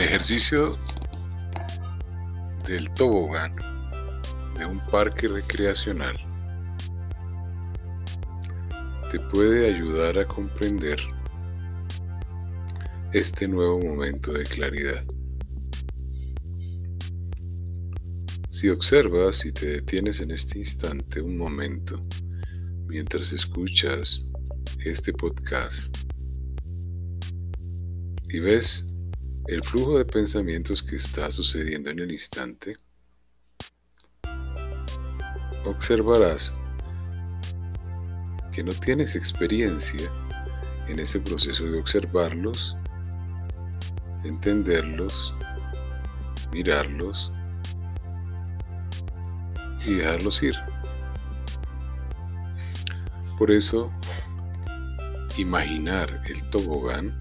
El ejercicio del tobogán de un parque recreacional te puede ayudar a comprender este nuevo momento de claridad. Si observas y te detienes en este instante un momento mientras escuchas este podcast y ves el flujo de pensamientos que está sucediendo en el instante, observarás que no tienes experiencia en ese proceso de observarlos, entenderlos, mirarlos y dejarlos ir. Por eso, imaginar el tobogán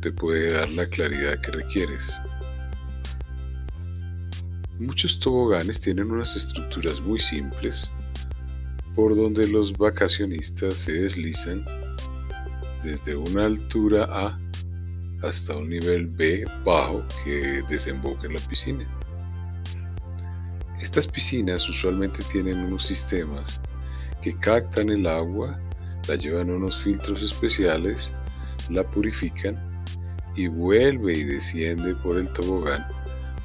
te puede dar la claridad que requieres. Muchos toboganes tienen unas estructuras muy simples por donde los vacacionistas se deslizan desde una altura A hasta un nivel B bajo que desemboca en la piscina. Estas piscinas usualmente tienen unos sistemas que captan el agua, la llevan a unos filtros especiales, la purifican y vuelve y desciende por el tobogán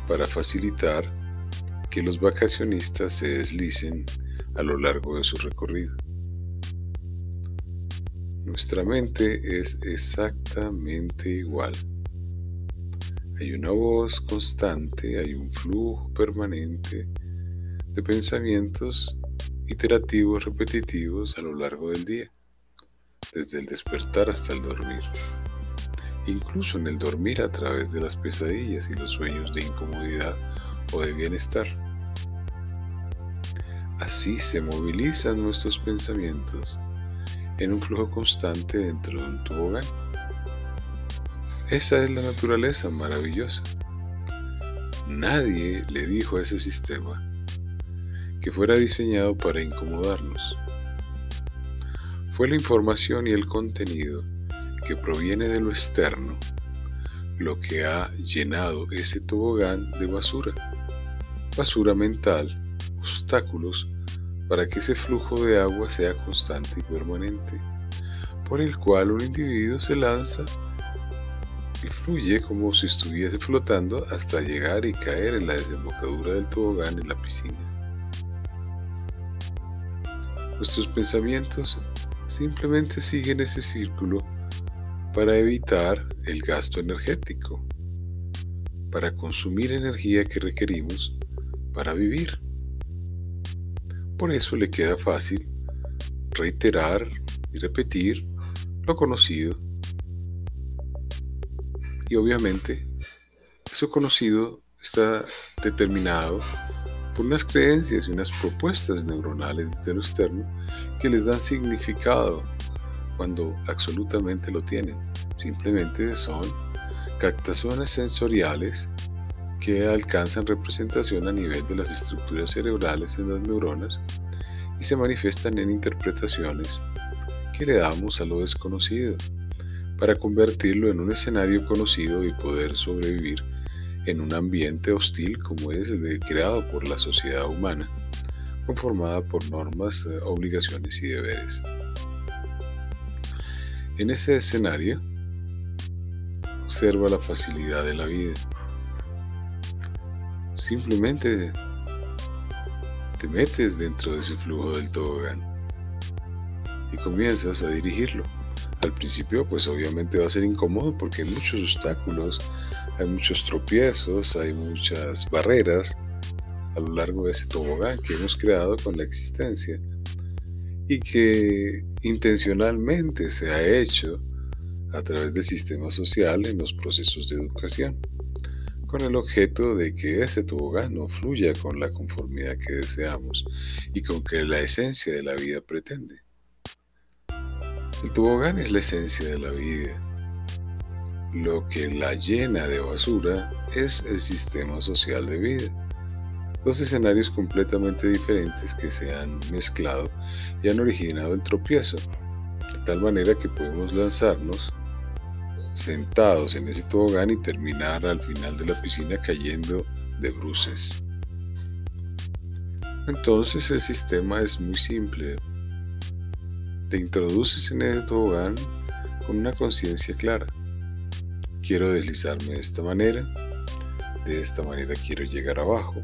para facilitar que los vacacionistas se deslicen a lo largo de su recorrido. Nuestra mente es exactamente igual. Hay una voz constante, hay un flujo permanente de pensamientos iterativos repetitivos a lo largo del día, desde el despertar hasta el dormir incluso en el dormir a través de las pesadillas y los sueños de incomodidad o de bienestar. Así se movilizan nuestros pensamientos en un flujo constante dentro de un tobogán. Esa es la naturaleza maravillosa. Nadie le dijo a ese sistema que fuera diseñado para incomodarnos. Fue la información y el contenido que proviene de lo externo lo que ha llenado ese tobogán de basura, basura mental, obstáculos para que ese flujo de agua sea constante y permanente, por el cual un individuo se lanza y fluye como si estuviese flotando hasta llegar y caer en la desembocadura del tobogán en la piscina. Nuestros pensamientos simplemente siguen ese círculo para evitar el gasto energético, para consumir energía que requerimos para vivir. Por eso le queda fácil reiterar y repetir lo conocido. Y obviamente, eso conocido está determinado por unas creencias y unas propuestas neuronales desde lo externo que les dan significado cuando absolutamente lo tienen. Simplemente son captaciones sensoriales que alcanzan representación a nivel de las estructuras cerebrales en las neuronas y se manifiestan en interpretaciones que le damos a lo desconocido para convertirlo en un escenario conocido y poder sobrevivir en un ambiente hostil como es el creado por la sociedad humana, conformada por normas, eh, obligaciones y deberes. En ese escenario, observa la facilidad de la vida. Simplemente te metes dentro de ese flujo del tobogán y comienzas a dirigirlo. Al principio, pues obviamente va a ser incómodo porque hay muchos obstáculos, hay muchos tropiezos, hay muchas barreras a lo largo de ese tobogán que hemos creado con la existencia y que intencionalmente se ha hecho a través del sistema social en los procesos de educación, con el objeto de que ese no fluya con la conformidad que deseamos y con que la esencia de la vida pretende. El tobogán es la esencia de la vida. Lo que la llena de basura es el sistema social de vida dos escenarios completamente diferentes que se han mezclado y han originado el tropiezo, de tal manera que podemos lanzarnos sentados en ese tobogán y terminar al final de la piscina cayendo de bruces. Entonces el sistema es muy simple. Te introduces en el tobogán con una conciencia clara. Quiero deslizarme de esta manera, de esta manera quiero llegar abajo,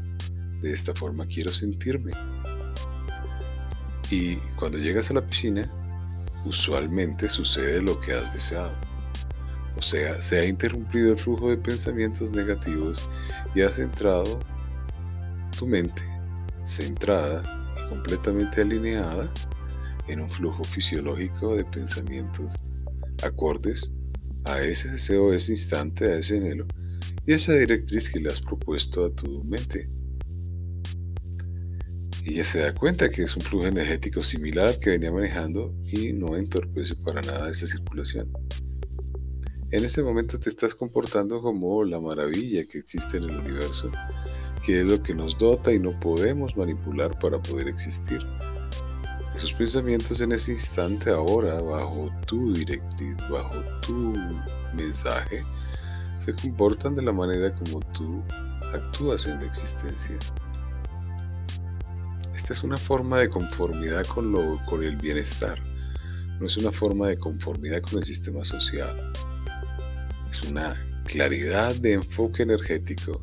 de esta forma quiero sentirme. Y cuando llegas a la piscina, usualmente sucede lo que has deseado. O sea, se ha interrumpido el flujo de pensamientos negativos y has entrado tu mente centrada y completamente alineada en un flujo fisiológico de pensamientos acordes a ese deseo, ese instante, a ese anhelo y esa directriz que le has propuesto a tu mente. Ya se da cuenta que es un flujo energético similar al que venía manejando y no entorpece para nada esa circulación. En ese momento te estás comportando como la maravilla que existe en el universo, que es lo que nos dota y no podemos manipular para poder existir. Esos pensamientos en ese instante ahora, bajo tu directriz, bajo tu mensaje, se comportan de la manera como tú actúas en la existencia. Esta es una forma de conformidad con, lo, con el bienestar, no es una forma de conformidad con el sistema social. Es una claridad de enfoque energético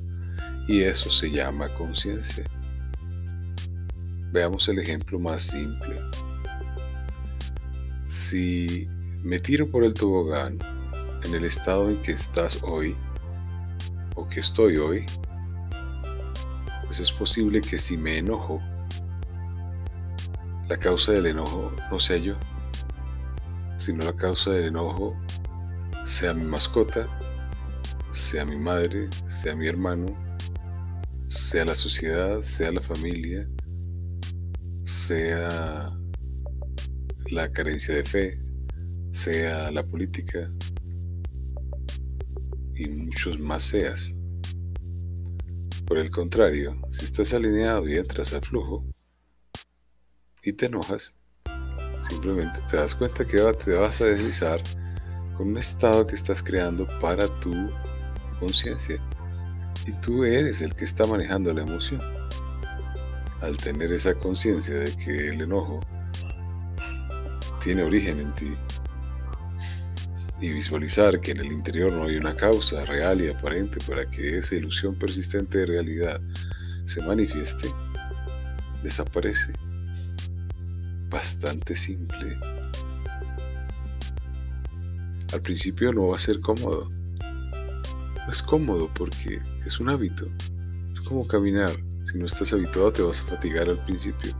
y eso se llama conciencia. Veamos el ejemplo más simple. Si me tiro por el tobogán en el estado en que estás hoy, o que estoy hoy, pues es posible que si me enojo, la causa del enojo no sea yo, sino la causa del enojo sea mi mascota, sea mi madre, sea mi hermano, sea la sociedad, sea la familia, sea la carencia de fe, sea la política y muchos más seas. Por el contrario, si estás alineado y entras al flujo, y te enojas, simplemente te das cuenta que te vas a deslizar con un estado que estás creando para tu conciencia. Y tú eres el que está manejando la emoción. Al tener esa conciencia de que el enojo tiene origen en ti y visualizar que en el interior no hay una causa real y aparente para que esa ilusión persistente de realidad se manifieste, desaparece bastante simple. Al principio no va a ser cómodo. No es cómodo porque es un hábito. Es como caminar. Si no estás habituado te vas a fatigar al principio.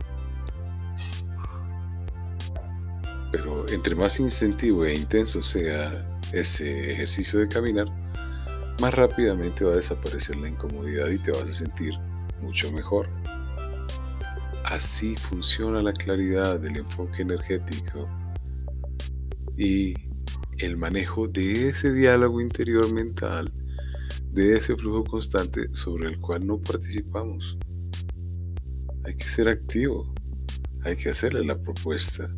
Pero entre más incentivo e intenso sea ese ejercicio de caminar, más rápidamente va a desaparecer la incomodidad y te vas a sentir mucho mejor. Así funciona la claridad del enfoque energético y el manejo de ese diálogo interior mental, de ese flujo constante sobre el cual no participamos. Hay que ser activo, hay que hacerle la propuesta.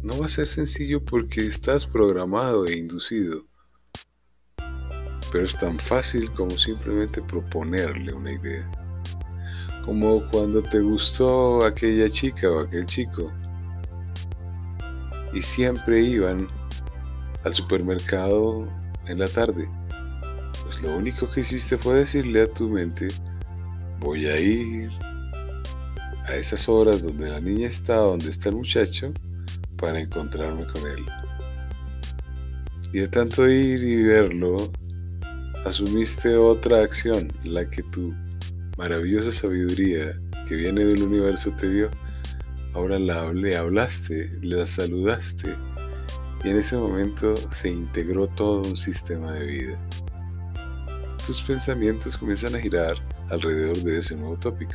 No va a ser sencillo porque estás programado e inducido, pero es tan fácil como simplemente proponerle una idea como cuando te gustó aquella chica o aquel chico y siempre iban al supermercado en la tarde. Pues lo único que hiciste fue decirle a tu mente, voy a ir a esas horas donde la niña está, donde está el muchacho, para encontrarme con él. Y de tanto ir y verlo, asumiste otra acción, la que tú maravillosa sabiduría que viene del universo te dio, ahora la, le hablaste, la saludaste y en ese momento se integró todo un sistema de vida. Tus pensamientos comienzan a girar alrededor de ese nuevo tópico.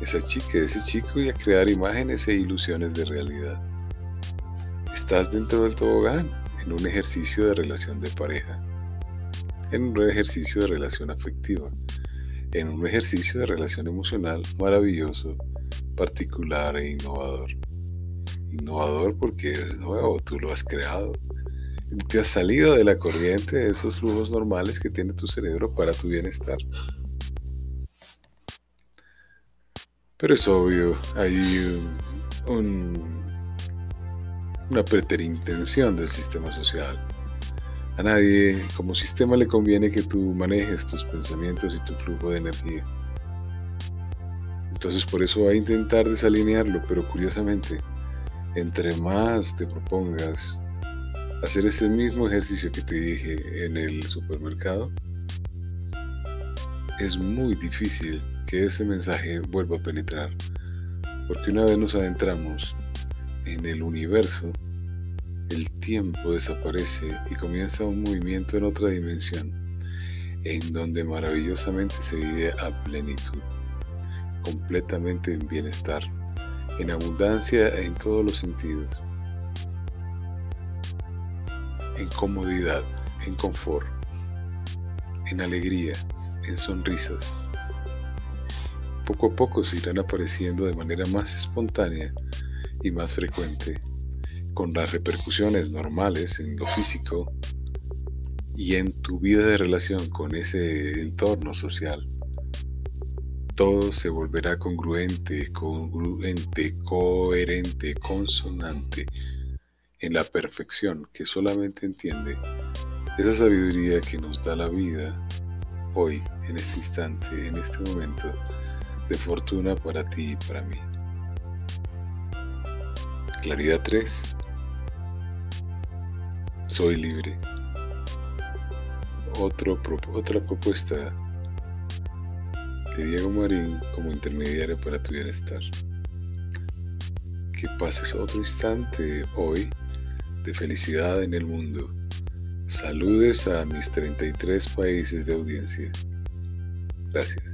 Esa chica, ese chico y a crear imágenes e ilusiones de realidad. Estás dentro del tobogán en un ejercicio de relación de pareja, en un ejercicio de relación afectiva en un ejercicio de relación emocional maravilloso, particular e innovador. Innovador porque es nuevo, tú lo has creado. te has salido de la corriente de esos flujos normales que tiene tu cerebro para tu bienestar. Pero es obvio, hay una preterintención del sistema social. A nadie como sistema le conviene que tú manejes tus pensamientos y tu flujo de energía. Entonces por eso va a intentar desalinearlo, pero curiosamente, entre más te propongas hacer ese mismo ejercicio que te dije en el supermercado, es muy difícil que ese mensaje vuelva a penetrar. Porque una vez nos adentramos en el universo, el tiempo desaparece y comienza un movimiento en otra dimensión, en donde maravillosamente se vive a plenitud, completamente en bienestar, en abundancia en todos los sentidos, en comodidad, en confort, en alegría, en sonrisas. Poco a poco se irán apareciendo de manera más espontánea y más frecuente, con las repercusiones normales en lo físico y en tu vida de relación con ese entorno social. Todo se volverá congruente, congruente, coherente, consonante, en la perfección que solamente entiende esa sabiduría que nos da la vida hoy, en este instante, en este momento de fortuna para ti y para mí. Claridad 3. Soy libre. Otra propuesta de Diego Marín como intermediario para tu bienestar. Que pases otro instante hoy de felicidad en el mundo. Saludes a mis 33 países de audiencia. Gracias.